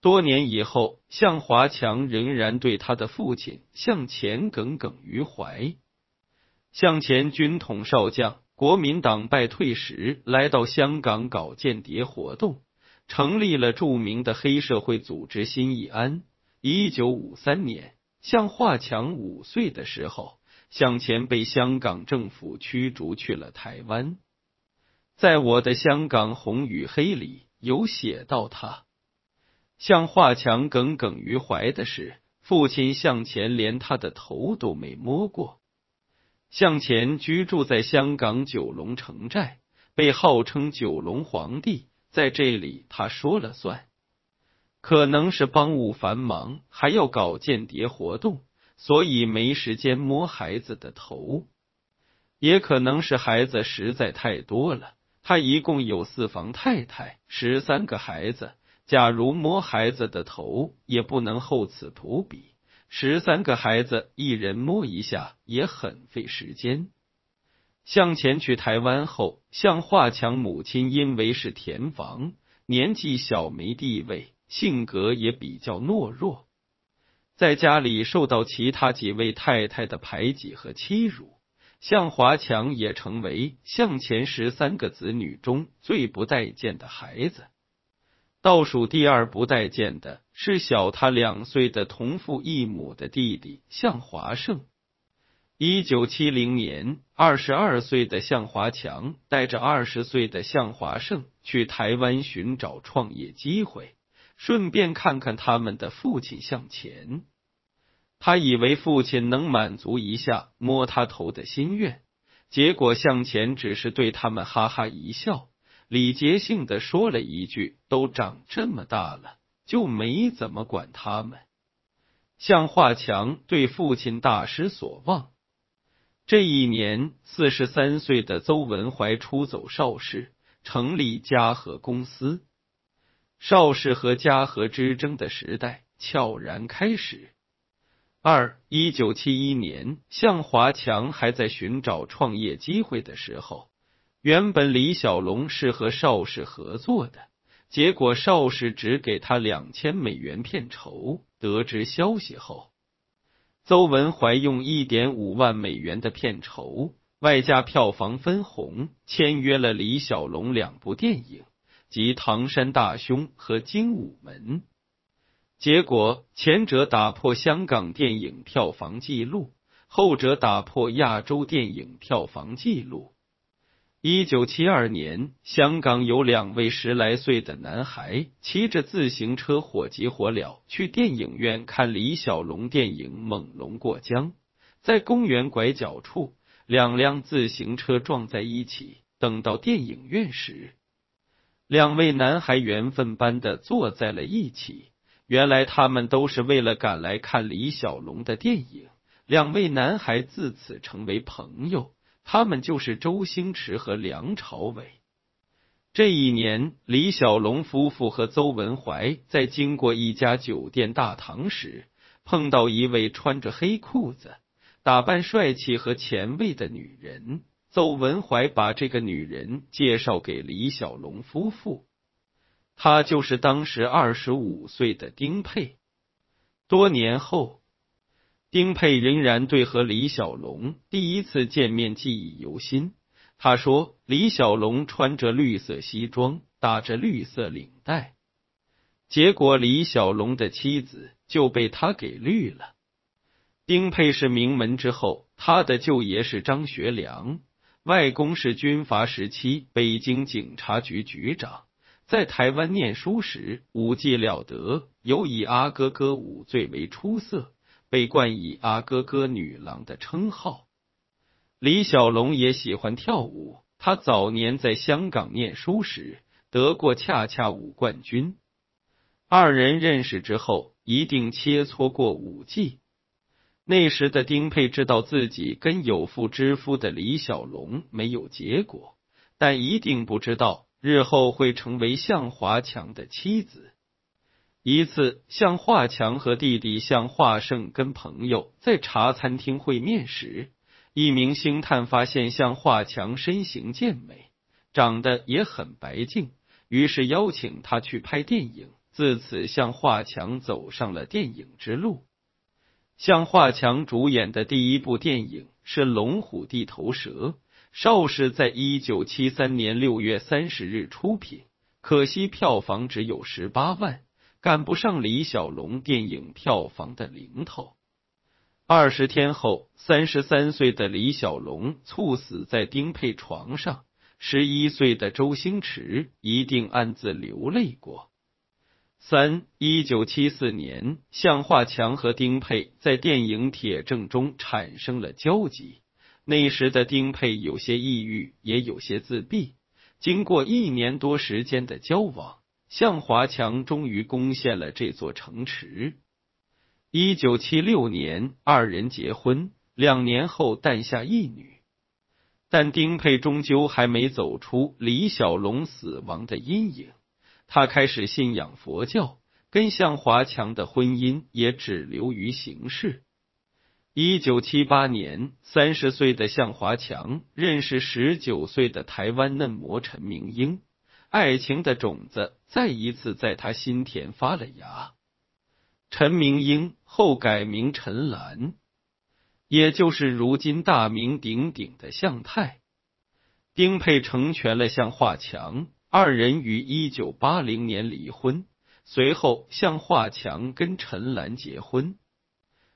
多年以后，向华强仍然对他的父亲向前耿耿于怀。向前军统少将，国民党败退时来到香港搞间谍活动，成立了著名的黑社会组织新义安。一九五三年，向华强五岁的时候，向前被香港政府驱逐去了台湾。在我的香港红与黑里有写到他。向华强耿耿于怀的是，父亲向前连他的头都没摸过。向前居住在香港九龙城寨，被号称九龙皇帝，在这里他说了算。可能是帮务繁忙，还要搞间谍活动，所以没时间摸孩子的头；也可能是孩子实在太多了，他一共有四房太太，十三个孩子，假如摸孩子的头，也不能厚此薄彼。十三个孩子，一人摸一下也很费时间。向前去台湾后，向华强母亲因为是田房，年纪小没地位，性格也比较懦弱，在家里受到其他几位太太的排挤和欺辱。向华强也成为向前十三个子女中最不待见的孩子。倒数第二不待见的是小他两岁的同父异母的弟弟向华胜。一九七零年，二十二岁的向华强带着二十岁的向华胜去台湾寻找创业机会，顺便看看他们的父亲向前。他以为父亲能满足一下摸他头的心愿，结果向前只是对他们哈哈一笑。礼节性的说了一句：“都长这么大了，就没怎么管他们。”向华强对父亲大失所望。这一年，四十三岁的邹文怀出走邵氏，成立嘉禾公司。邵氏和嘉禾之争的时代悄然开始。二一九七一年，向华强还在寻找创业机会的时候。原本李小龙是和邵氏合作的，结果邵氏只给他两千美元片酬。得知消息后，邹文怀用一点五万美元的片酬，外加票房分红，签约了李小龙两部电影，即《唐山大兄》和《精武门》。结果前者打破香港电影票房纪录，后者打破亚洲电影票房纪录。一九七二年，香港有两位十来岁的男孩骑着自行车火急火燎去电影院看李小龙电影《猛龙过江》，在公园拐角处，两辆自行车撞在一起。等到电影院时，两位男孩缘分般的坐在了一起。原来他们都是为了赶来看李小龙的电影。两位男孩自此成为朋友。他们就是周星驰和梁朝伟。这一年，李小龙夫妇和邹文怀在经过一家酒店大堂时，碰到一位穿着黑裤子、打扮帅气和前卫的女人。邹文怀把这个女人介绍给李小龙夫妇，她就是当时二十五岁的丁佩。多年后。丁佩仍然对和李小龙第一次见面记忆犹新。他说：“李小龙穿着绿色西装，打着绿色领带，结果李小龙的妻子就被他给绿了。”丁佩是名门之后，他的舅爷是张学良，外公是军阀时期北京警察局局长，在台湾念书时武技了得，尤以阿哥哥舞最为出色。被冠以“阿哥哥女郎”的称号。李小龙也喜欢跳舞，他早年在香港念书时得过恰恰舞冠军。二人认识之后，一定切磋过舞技。那时的丁佩知道自己跟有妇之夫的李小龙没有结果，但一定不知道日后会成为向华强的妻子。一次，向华强和弟弟向华胜跟朋友在茶餐厅会面时，一名星探发现向华强身形健美，长得也很白净，于是邀请他去拍电影，自此，向华强走上了电影之路。向华强主演的第一部电影是《龙虎地头蛇》，邵氏在一九七三年六月三十日出品，可惜票房只有十八万，赶不上李小龙电影票房的零头。二十天后，三十三岁的李小龙猝死在丁佩床上，十一岁的周星驰一定暗自流泪过。三一九七四年，向华强和丁佩在电影《铁证》中产生了交集。那时的丁佩有些抑郁，也有些自闭。经过一年多时间的交往，向华强终于攻陷了这座城池。一九七六年，二人结婚，两年后诞下一女。但丁佩终究还没走出李小龙死亡的阴影，他开始信仰佛教，跟向华强的婚姻也只留于形式。一九七八年，三十岁的向华强认识十九岁的台湾嫩模陈明英，爱情的种子再一次在他心田发了芽。陈明英后改名陈岚，也就是如今大名鼎鼎的向太。丁佩成全了向华强，二人于一九八零年离婚。随后，向华强跟陈岚结婚。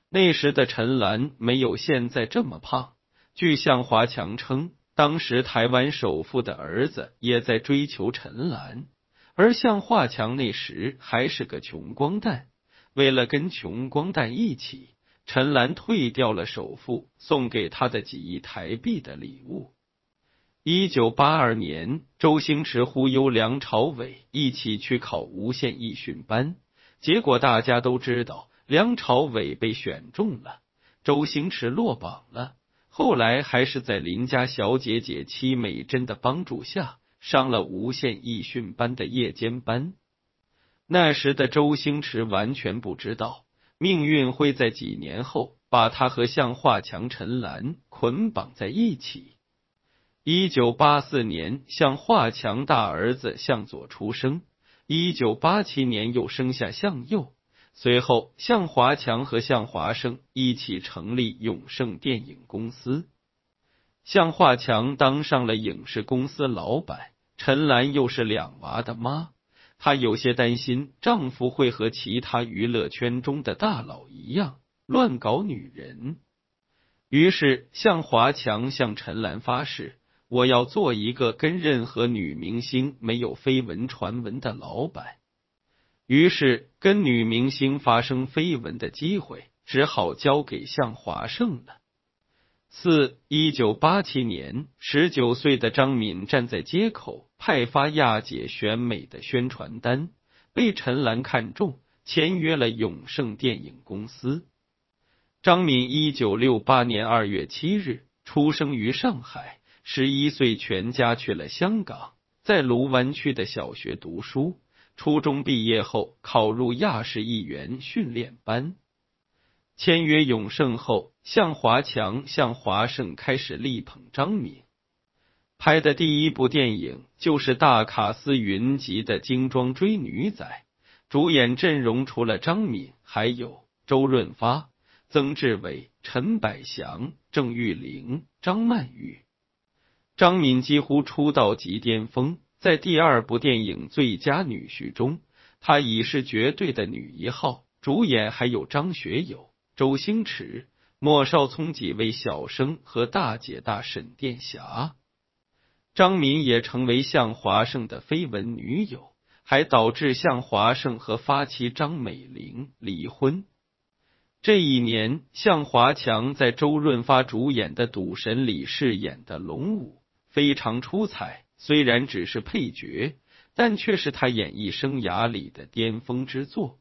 那时的陈岚没有现在这么胖。据向华强称，当时台湾首富的儿子也在追求陈岚，而向华强那时还是个穷光蛋。为了跟穷光蛋一起，陈岚退掉了首富送给他的几亿台币的礼物。一九八二年，周星驰忽悠梁朝伟一起去考无线艺训班，结果大家都知道，梁朝伟被选中了，周星驰落榜了。后来还是在邻家小姐姐戚美珍的帮助下，上了无线艺训班的夜间班。那时的周星驰完全不知道，命运会在几年后把他和向华强、陈岚捆绑在一起。一九八四年，向华强大儿子向佐出生；一九八七年又生下向右。随后，向华强和向华胜一起成立永盛电影公司。向华强当上了影视公司老板，陈岚又是两娃的妈。她有些担心丈夫会和其他娱乐圈中的大佬一样乱搞女人，于是向华强向陈岚发誓：“我要做一个跟任何女明星没有绯闻传闻的老板。”于是，跟女明星发生绯闻的机会只好交给向华胜了。四一九八七年，十九岁的张敏站在街口派发亚姐选美的宣传单，被陈岚看中，签约了永盛电影公司。张敏一九六八年二月七日出生于上海，十一岁全家去了香港，在卢湾区的小学读书。初中毕业后，考入亚视艺员训练班。签约永盛后，向华强、向华胜开始力捧张敏，拍的第一部电影就是大卡司云集的精装追女仔，主演阵容除了张敏，还有周润发、曾志伟、陈百祥、郑裕玲、张曼玉。张敏几乎出道即巅峰，在第二部电影《最佳女婿》中，她已是绝对的女一号，主演还有张学友。周星驰、莫少聪几位小生和大姐大沈殿霞，张敏也成为向华胜的绯闻女友，还导致向华胜和发妻张美玲离婚。这一年，向华强在周润发主演的《赌神》里饰演的龙武非常出彩，虽然只是配角，但却是他演艺生涯里的巅峰之作。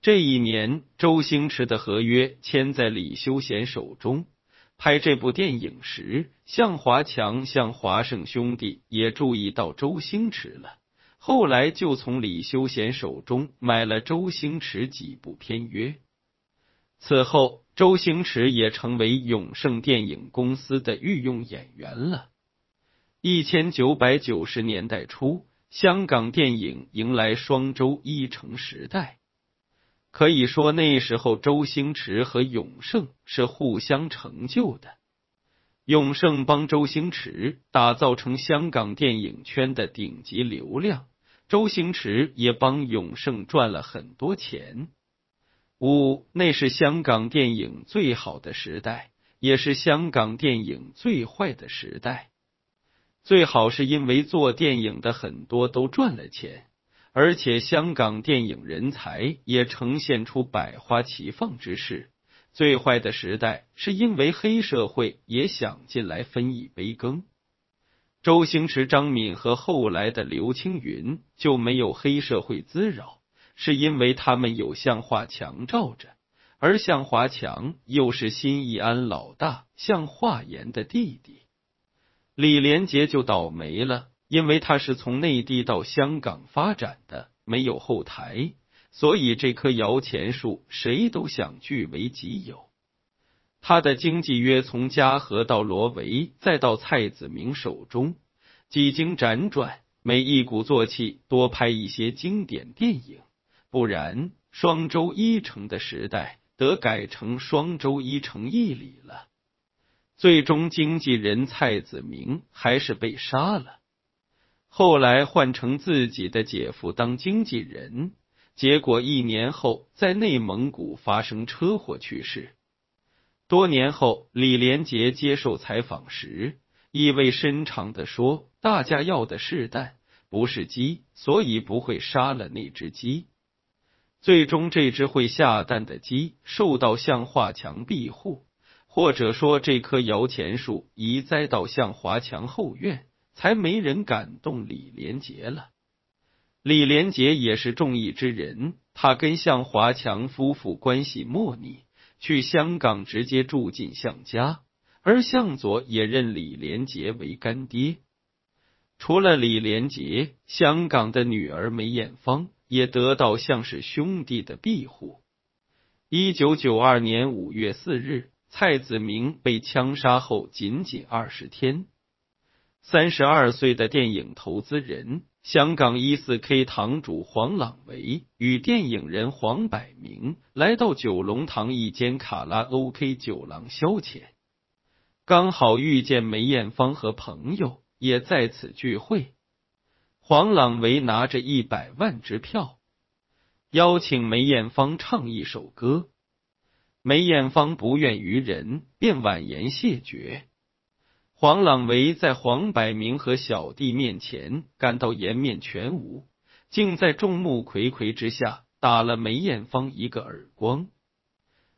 这一年，周星驰的合约签在李修贤手中。拍这部电影时，向华强、向华胜兄弟也注意到周星驰了。后来就从李修贤手中买了周星驰几部片约。此后，周星驰也成为永盛电影公司的御用演员了。一千九百九十年代初。香港电影迎来双周一成时代。可以说，那时候周星驰和永盛是互相成就的。永盛帮周星驰打造成香港电影圈的顶级流量，周星驰也帮永盛赚了很多钱。五，那是香港电影最好的时代，也是香港电影最坏的时代。最好是因为做电影的很多都赚了钱。而且香港电影人才也呈现出百花齐放之势。最坏的时代是因为黑社会也想进来分一杯羹。周星驰、张敏和后来的刘青云就没有黑社会滋扰，是因为他们有向华强罩着，而向华强又是新义安老大向华言的弟弟。李连杰就倒霉了。因为他是从内地到香港发展的，没有后台，所以这棵摇钱树谁都想据为己有。他的经济约从嘉禾到罗维，再到蔡子明手中，几经辗转，每一鼓作气多拍一些经典电影，不然双周一成的时代得改成双周一成一里了。最终，经纪人蔡子明还是被杀了。后来换成自己的姐夫当经纪人，结果一年后在内蒙古发生车祸去世。多年后，李连杰接受采访时，意味深长的说：“大家要的是蛋，不是鸡，所以不会杀了那只鸡。最终，这只会下蛋的鸡受到向华强庇护，或者说，这棵摇钱树移栽到向华强后院。”才没人敢动李连杰了。李连杰也是重义之人，他跟向华强夫妇关系莫逆，去香港直接住进向家，而向佐也认李连杰为干爹。除了李连杰，香港的女儿梅艳芳也得到向氏兄弟的庇护。一九九二年五月四日，蔡子明被枪杀后，仅仅二十天。三十二岁的电影投资人、香港一四 K 堂主黄朗维与电影人黄百鸣来到九龙塘一间卡拉 OK 酒廊消遣，刚好遇见梅艳芳和朋友也在此聚会。黄朗维拿着一百万支票，邀请梅艳芳唱一首歌。梅艳芳不愿于人，便婉言谢绝。黄朗维在黄百鸣和小弟面前感到颜面全无，竟在众目睽睽之下打了梅艳芳一个耳光。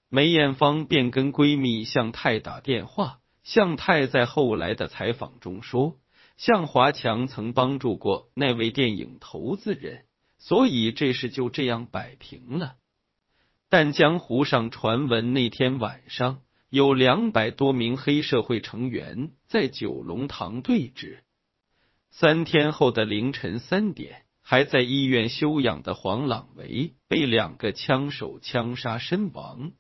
梅艳芳便跟闺蜜向太打电话。向太在后来的采访中说，向华强曾帮助过那位电影投资人，所以这事就这样摆平了。但江湖上传闻那天晚上。有两百多名黑社会成员在九龙塘对峙。三天后的凌晨三点，还在医院休养的黄朗维被两个枪手枪杀身亡。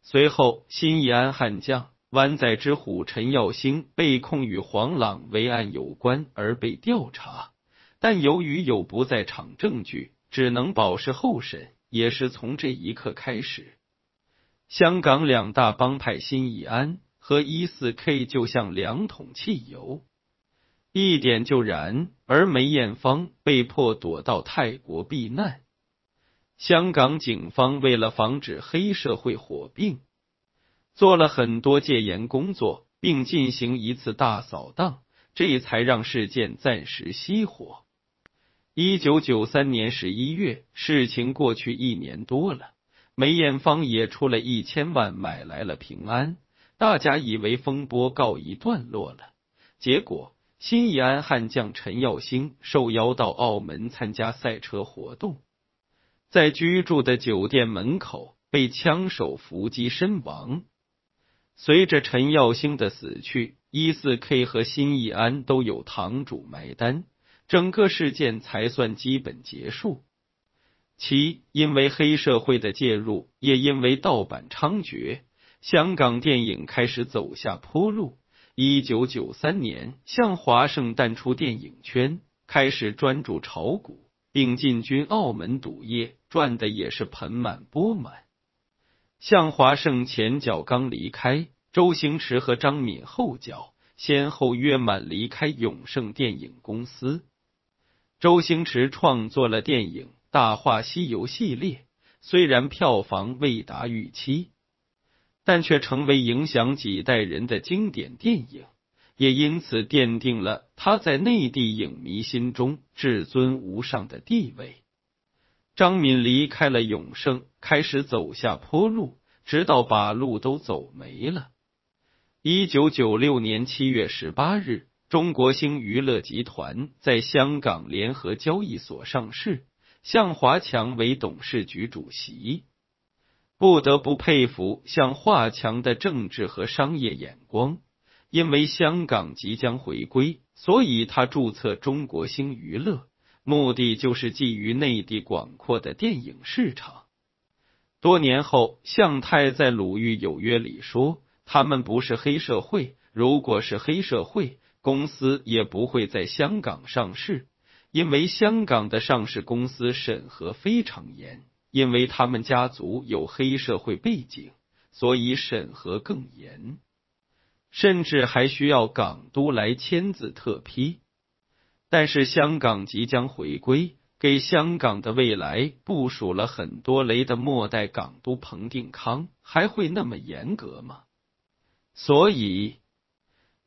随后，新义安悍将湾仔之虎陈耀兴被控与黄朗维案有关而被调查，但由于有不在场证据，只能保释候审。也是从这一刻开始。香港两大帮派新义安和一四 K 就像两桶汽油，一点就燃，而梅艳芳被迫躲到泰国避难。香港警方为了防止黑社会火并，做了很多戒严工作，并进行一次大扫荡，这才让事件暂时熄火。一九九三年十一月，事情过去一年多了。梅艳芳也出了一千万买来了平安，大家以为风波告一段落了。结果，新义安悍将陈耀兴受邀到澳门参加赛车活动，在居住的酒店门口被枪手伏击身亡。随着陈耀兴的死去，一四 K 和新义安都有堂主埋单，整个事件才算基本结束。其，因为黑社会的介入，也因为盗版猖獗，香港电影开始走下坡路。一九九三年，向华盛淡出电影圈，开始专注炒股，并进军澳门赌业，赚的也是盆满钵满。向华胜前脚刚离开，周星驰和张敏后脚先后约满离开永盛电影公司。周星驰创作了电影《大话西游》系列，虽然票房未达预期，但却成为影响几代人的经典电影，也因此奠定了他在内地影迷心中至尊无上的地位。张敏离开了永盛，开始走下坡路，直到把路都走没了。一九九六年七月十八日。中国星娱乐集团在香港联合交易所上市，向华强为董事局主席。不得不佩服向华强的政治和商业眼光，因为香港即将回归，所以他注册中国星娱乐，目的就是觊觎内地广阔的电影市场。多年后，向太在《鲁豫有约》里说：“他们不是黑社会，如果是黑社会。”公司也不会在香港上市，因为香港的上市公司审核非常严，因为他们家族有黑社会背景，所以审核更严，甚至还需要港督来签字特批。但是香港即将回归，给香港的未来部署了很多雷的末代港督彭定康，还会那么严格吗？所以。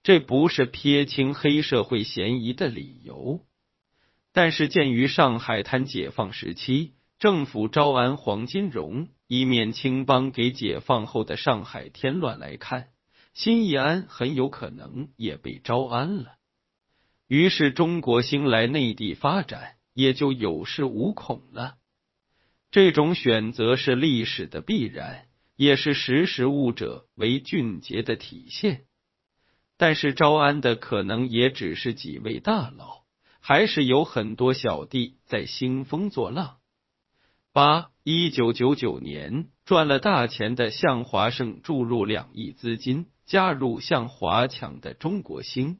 这不是撇清黑社会嫌疑的理由，但是鉴于上海滩解放时期政府招安黄金荣，以免青帮给解放后的上海添乱来看，新义安很有可能也被招安了。于是中国兴来内地发展也就有恃无恐了。这种选择是历史的必然，也是识时务者为俊杰的体现。但是招安的可能也只是几位大佬，还是有很多小弟在兴风作浪。八一九九九年赚了大钱的向华胜注入两亿资金，加入向华强的中国星。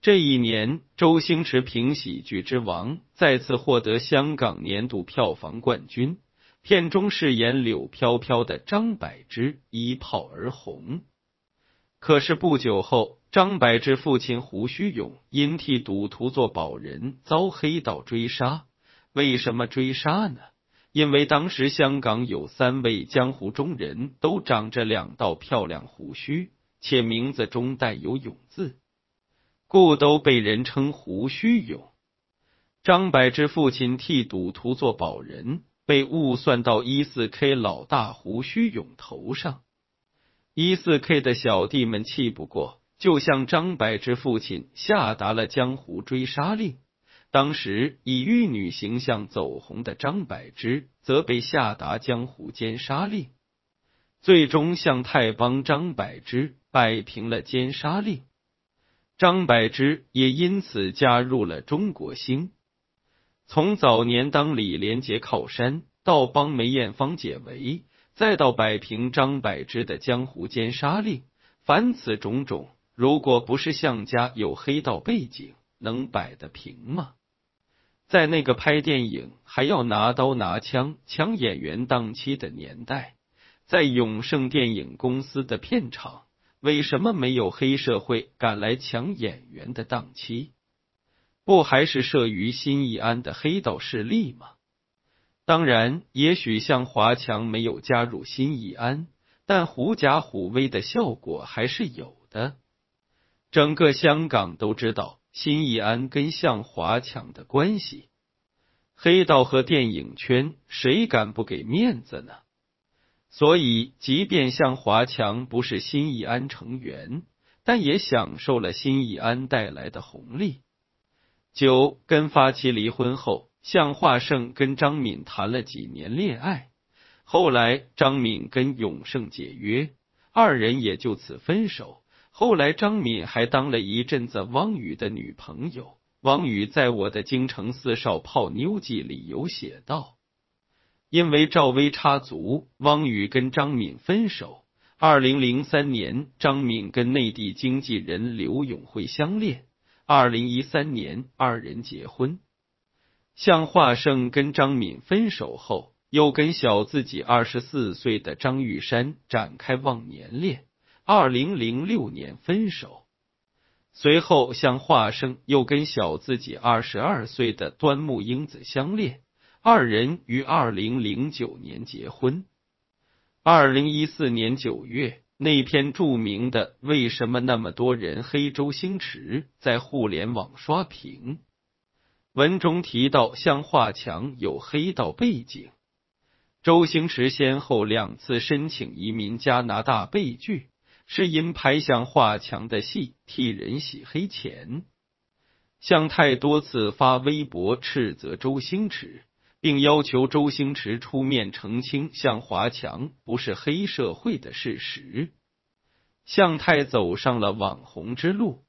这一年，周星驰凭《喜剧之王》再次获得香港年度票房冠军，片中饰演柳飘飘的张柏芝一炮而红。可是不久后，张柏芝父亲胡须勇因替赌徒做保人，遭黑道追杀。为什么追杀呢？因为当时香港有三位江湖中人都长着两道漂亮胡须，且名字中带有“勇”字，故都被人称胡须勇。张柏芝父亲替赌徒做保人，被误算到一四 K 老大胡须勇头上。一四 K 的小弟们气不过，就向张柏芝父亲下达了江湖追杀令。当时以玉女形象走红的张柏芝，则被下达江湖奸杀令。最终，向太帮张柏芝摆平了奸杀令，张柏芝也因此加入了中国星。从早年当李连杰靠山，到帮梅艳芳解围。再到摆平张柏芝的江湖奸杀令，凡此种种，如果不是向家有黑道背景，能摆得平吗？在那个拍电影还要拿刀拿枪抢演员档期的年代，在永盛电影公司的片场，为什么没有黑社会敢来抢演员的档期？不还是慑于新义安的黑道势力吗？当然，也许向华强没有加入新义安，但狐假虎威的效果还是有的。整个香港都知道新义安跟向华强的关系，黑道和电影圈谁敢不给面子呢？所以，即便向华强不是新义安成员，但也享受了新义安带来的红利。九跟发妻离婚后。向华胜跟张敏谈了几年恋爱，后来张敏跟永胜解约，二人也就此分手。后来张敏还当了一阵子汪宇的女朋友。汪宇在我的《京城四少泡妞记》里有写道：因为赵薇插足，汪宇跟张敏分手。二零零三年，张敏跟内地经纪人刘永辉相恋。二零一三年，二人结婚。向华胜跟张敏分手后，又跟小自己二十四岁的张玉山展开忘年恋。二零零六年分手。随后，向华胜又跟小自己二十二岁的端木英子相恋，二人于二零零九年结婚。二零一四年九月。那篇著名的“为什么那么多人黑周星驰”在互联网刷屏。文中提到向华强有黑道背景，周星驰先后两次申请移民加拿大被拒，是因拍向华强的戏替人洗黑钱。向太多次发微博斥责周星驰。并要求周星驰出面澄清向华强不是黑社会的事实。向太走上了网红之路。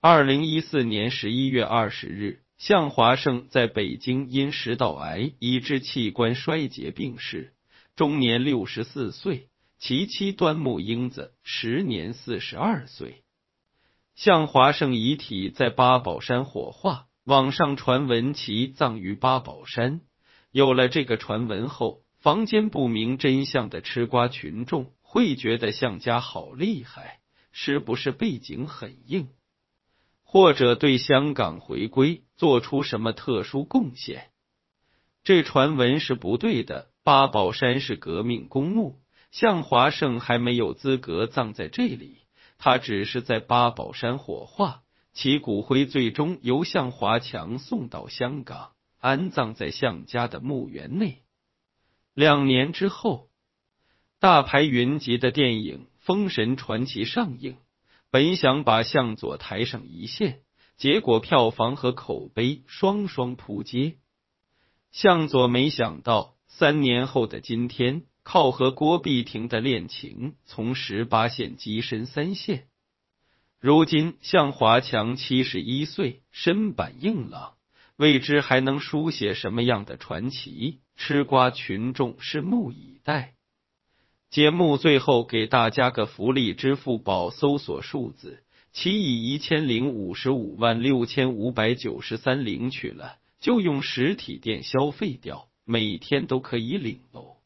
二零一四年十一月二十日，向华胜在北京因食道癌以致器官衰竭病逝，终年六十四岁。其妻端木英子时年四十二岁。向华胜遗体在八宝山火化。网上传闻其葬于八宝山，有了这个传闻后，房间不明真相的吃瓜群众会觉得向家好厉害，是不是背景很硬，或者对香港回归做出什么特殊贡献？这传闻是不对的。八宝山是革命公墓，向华胜还没有资格葬在这里，他只是在八宝山火化。其骨灰最终由向华强送到香港，安葬在向家的墓园内。两年之后，大牌云集的电影《封神传奇》上映，本想把向佐抬上一线，结果票房和口碑双双扑街。向佐没想到，三年后的今天，靠和郭碧婷的恋情从十八线跻身三线。如今向华强七十一岁，身板硬朗，未知还能书写什么样的传奇？吃瓜群众拭目以待。节目最后给大家个福利：支付宝搜索数字，其以一千零五十五万六千五百九十三领取了，就用实体店消费掉，每天都可以领哦。